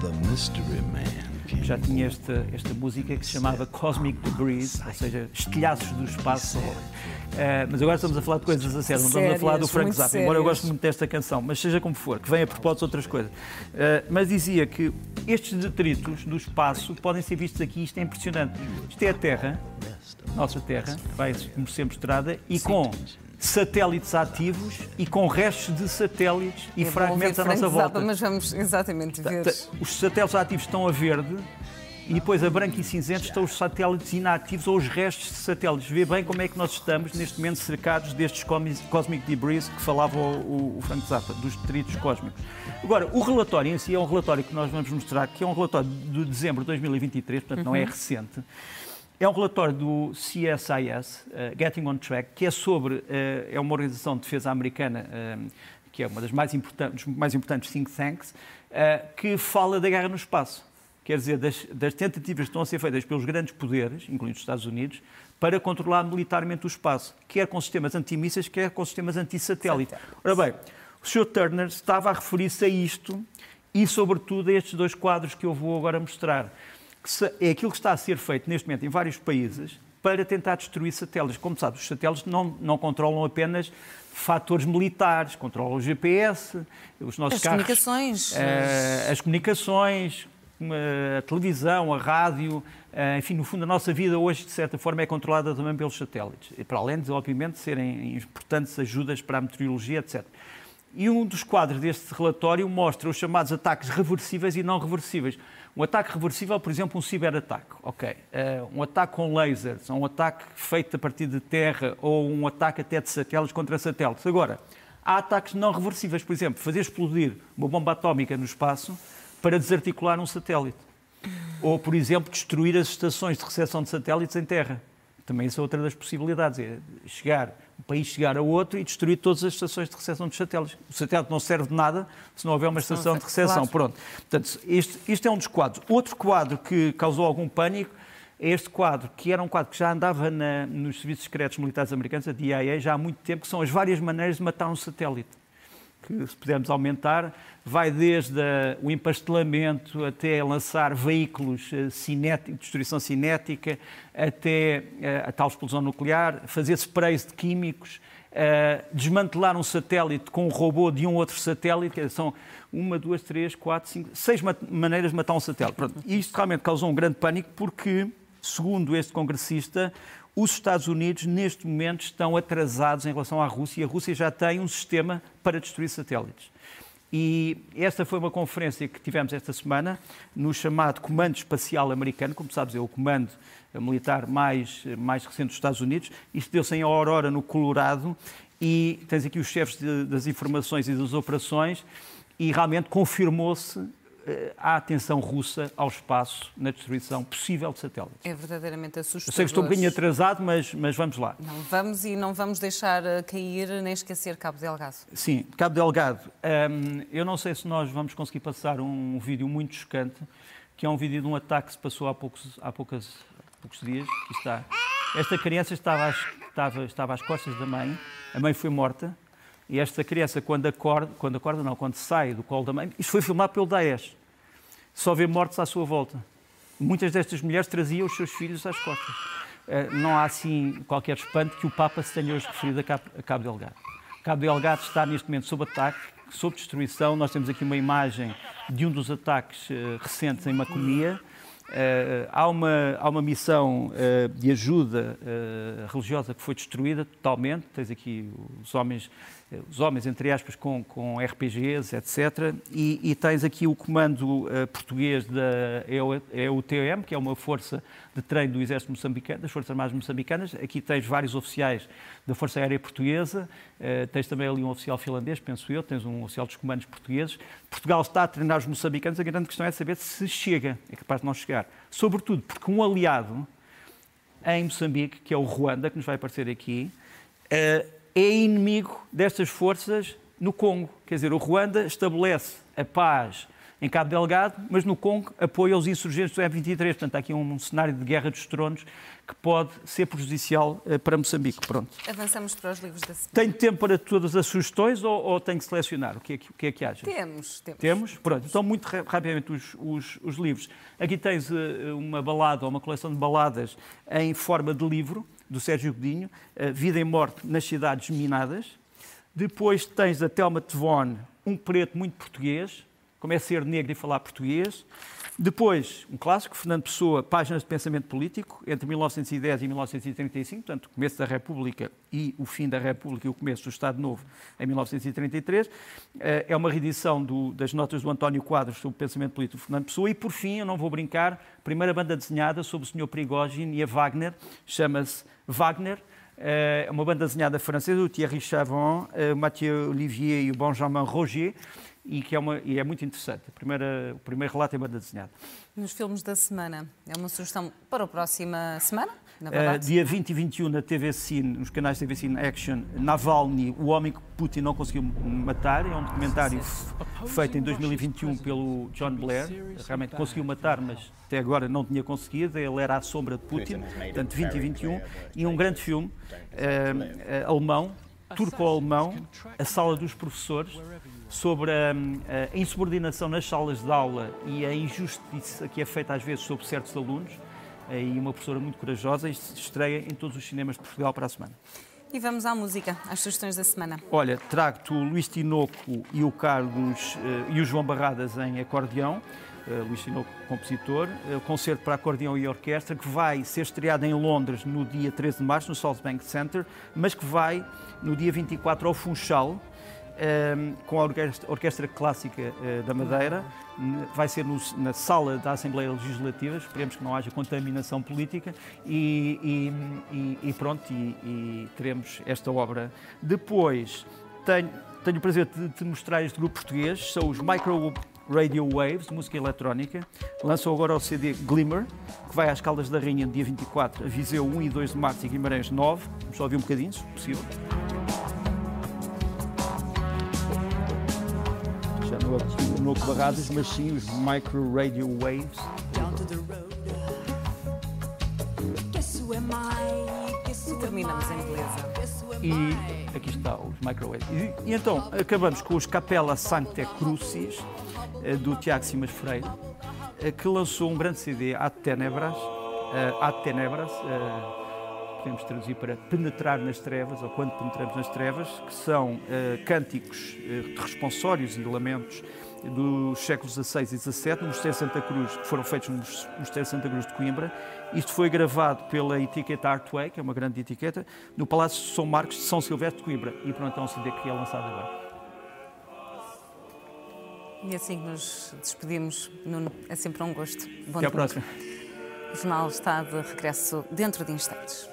The Mystery Man já tinha esta, esta música que se chamava Cosmic Debris, ou seja, estilhaços do espaço. Uh, mas agora estamos a falar de coisas a sério, não estamos a falar do Frank Zappa, embora eu goste muito desta canção, mas seja como for, que vem a propósito de outras coisas. Uh, mas dizia que estes detritos do espaço podem ser vistos aqui, isto é impressionante. Isto é a Terra, nossa Terra, que vai ser mostrada, e com satélites ativos e com restos de satélites e fragmentos à nossa volta. Mas vamos exatamente ver. Os satélites ativos estão a verde e depois a branco e cinzento estão os satélites inativos ou os restos de satélites. Vê bem como é que nós estamos neste momento cercados destes cosmic debris que falava o, o Frank Zappa, dos detritos cósmicos. Agora, o relatório em si é um relatório que nós vamos mostrar, que é um relatório de dezembro de 2023, portanto não é uhum. recente. É um relatório do CSIS, uh, eh, Getting on Track, que é sobre, uh, é uma organização de defesa americana, uh, que é uma das mais importantes, mais importantes think tanks, que fala da guerra no espaço. Quer dizer, das, das, tentativas que estão a ser feitas pelos grandes poderes, incluindo os Estados Unidos, para controlar militarmente o espaço, quer com sistemas antimísseis, quer com sistemas anti-satélite. Ora bem, o Sr. Turner estava a referir-se a isto e, sobretudo, a estes dois quadros que eu vou agora mostrar é aquilo que está a ser feito neste momento em vários países para tentar destruir satélites. Como sabe, os satélites não, não controlam apenas fatores militares, controlam o GPS, os nossos as carros, comunicações, uh, as comunicações, a televisão, a rádio, uh, enfim, no fundo a nossa vida hoje de certa forma é controlada também pelos satélites, e para além de obviamente serem importantes ajudas para a meteorologia, etc. E um dos quadros deste relatório mostra os chamados ataques reversíveis e não reversíveis. Um ataque reversível, por exemplo, um ciberataque. Ok. Uh, um ataque com lasers, um ataque feito a partir de terra ou um ataque até de satélites contra satélites. Agora, há ataques não reversíveis, por exemplo, fazer explodir uma bomba atómica no espaço para desarticular um satélite. Ou, por exemplo, destruir as estações de recepção de satélites em terra. Também isso é outra das possibilidades, é chegar, um país chegar a outro e destruir todas as estações de recepção dos satélites. O satélite não serve de nada se não houver uma estação de recepção. Pronto. Portanto, este, este é um dos quadros. Outro quadro que causou algum pânico é este quadro, que era um quadro que já andava na, nos serviços secretos militares americanos, a DIA, já há muito tempo, que são as várias maneiras de matar um satélite que, se pudermos aumentar, vai desde o empastelamento até lançar veículos uh, cinéticos, destruição cinética, até uh, a tal explosão nuclear, fazer sprays de químicos, uh, desmantelar um satélite com um robô de um outro satélite. São uma, duas, três, quatro, cinco, seis maneiras de matar um satélite. Pronto, isto realmente causou um grande pânico porque, segundo este congressista, Os Estados Unidos, neste momento, estão atrasados em relação à Rússia e a Rússia já tem um sistema para destruir satélites. E esta foi uma conferência que tivemos esta semana no chamado Comando Espacial Americano, como sabes, é o comando militar mais, mais recente dos Estados Unidos. Isto deu-se em Aurora, no Colorado, e tens aqui os chefes de, das informações e das operações, e realmente confirmou-se eh, a atenção russa ao espaço na destruição possível de satélites. É verdadeiramente assustador. Eu sei que estou um bocadinho atrasado, mas, mas vamos lá. Não, vamos e não vamos deixar eh, cair nem esquecer Cabo Delgado. Sim, Cabo Delgado. Eu não sei se nós vamos conseguir passar um vídeo muito chocante, que é um vídeo de um ataque que se passou há poucos, há poucas, poucos dias. Aqui está. Esta criança estava às, estava, estava às costas da mãe, a mãe foi morta, e esta criança, quando acorda, quando acorda, não, quando sai do colo da mãe, isto foi filmado pelo Daesh. Só vê mortes à sua volta. Muitas destas mulheres traziam os seus filhos às costas. Eh, não há, assim, qualquer espanto que o Papa se tenha hoje referido a Cabo, a Cabo Delgado. Cabo Delgado está, neste momento, sob ataque, sob destruição. Nós temos aqui uma imagem de um dos ataques uh, recentes em Macomia. Uh, há, uma, há uma missão uh, de ajuda religiosa que foi destruída totalmente. Tens aqui os homens os homens, entre aspas, com, com RPGs, etc. E, e tens aqui o comando uh, português da EUTM, que é uma força de treino do Exército Moçambicano, das Forças Armadas Moçambicanas. Aqui tens vários oficiais da Força Aérea Portuguesa, uh, tens também ali um oficial finlandês, penso eu, tens um oficial dos comandos portugueses. Portugal está a treinar os moçambicanos, a grande questão é saber se chega, é capaz de não chegar. Sobretudo porque um aliado em Moçambique, que é o Ruanda, que nos vai aparecer aqui, uh, é inimigo destas forças no Congo. Quer dizer, o Ruanda estabelece a paz em Cabo Delgado, mas no Congo apoia os insurgentes do M23. Portanto, há aqui um cenário de guerra dos tronos que pode ser prejudicial uh, para Moçambique. Pronto. Avançamos para os livros da semana. Tem tempo para todas as sugestões ou, ou tenho que selecionar? O que é que, o que, é que acha? Temos, temos. Temos? Pronto. Então, muito rapidamente, os, os, os livros. Aqui tens uh, uma balada ou uma coleção de baladas em forma de livro do Sérgio Godinho, Vida e Morte nas Cidades Minadas. Depois tens a Telma Tevon, um preto muito português, como é ser negro e falar português. Depois, um clássico, Fernando Pessoa, Páginas de Pensamento Político, entre 1910 e 1935, portanto, o começo da República e o fim da República e o começo do Estado Novo em 1933. Eh, é uma reedição do, das notas do António Quadros sobre o pensamento político de Fernando Pessoa. E, por fim, eu não vou brincar, primeira banda desenhada sobre o Sr. Prigogine e a Wagner, chama-se Wagner. É uma banda desenhada francesa, o Thierry Chavon, eh, o Mathieu Olivier e o Benjamin Roger e que é, uma, e é muito interessante. A primeira, o primeiro relato é banda desenhada. Nos filmes da semana, é uma sugestão para a próxima semana? Uh, dia 20 e 21 na TV Cine, nos canais TV Cine Action, Navalny, o homem que Putin não conseguiu matar. É um documentário feito em 2021 pelo John Blair. Realmente conseguiu matar, mas até agora não tinha conseguido. Ele era à sombra de Putin, portanto 20 e 21. E um grande filme uh, alemão, turco-alemão, A Sala dos Professores, sobre a, a, insubordinação nas salas de aula e a injustiça que é feita às vezes sobre certos alunos. E uma professora muito corajosa e se estreia em todos os cinemas de Portugal para a semana. E vamos à música, às sugestões da semana. Olha, trago-te o Luís Tinoco e o Carlos uh, e o João Barradas em acordeão. Uh, Luís Tinoco, compositor, concerto para acordeão e orquestra, que vai ser estreado em Londres no dia 13 de março, no South Bank Center, mas que vai no dia 24 ao Funchal, Ehm, com a Orquestra, Orquestra Clássica uh, da Madeira. Vai ser no, na sala da Assembleia Legislativa, esperemos que não haja contaminação política e, e, e pronto, e, e, teremos esta obra. Depois, tenho, tenho o prazer de te mostrar este grupo português, são os Micro Radio Waves, música eletrónica. Lançam agora o CD Glimmer, que vai às Caldas da Rainha, dia 24, a Viseu 1 e 2 de março e Guimarães 9. Vamos só ouvir um bocadinho, se possível. No Barradas, mas sim os Micro Radio Waves. E terminamos em beleza. E aqui está os microwaves. E, e então acabamos com os Capella Sancte Crucis, eh, do Tiago Simas Freire, eh, que lançou um grande CD, Ad Tenebras, uh, Ad Tenebras, podemos traduzir para penetrar nas trevas, ou quando penetramos nas trevas, que são uh, cânticos uh, responsórios e lamentos dos séculos XVI e XVII, no Mosteiro Santa Cruz, que foram feitos no Mosteiro Santa Cruz de Coimbra. Isto foi gravado pela etiqueta Artway, que é uma grande etiqueta, no Palácio de São Marcos de São Silvestre de Coimbra. E pronto, é um CD que é lançado agora. E assim que nos despedimos, Nuno, é sempre um gosto. Bom Até à próxima. O jornal está de regresso dentro de instantes.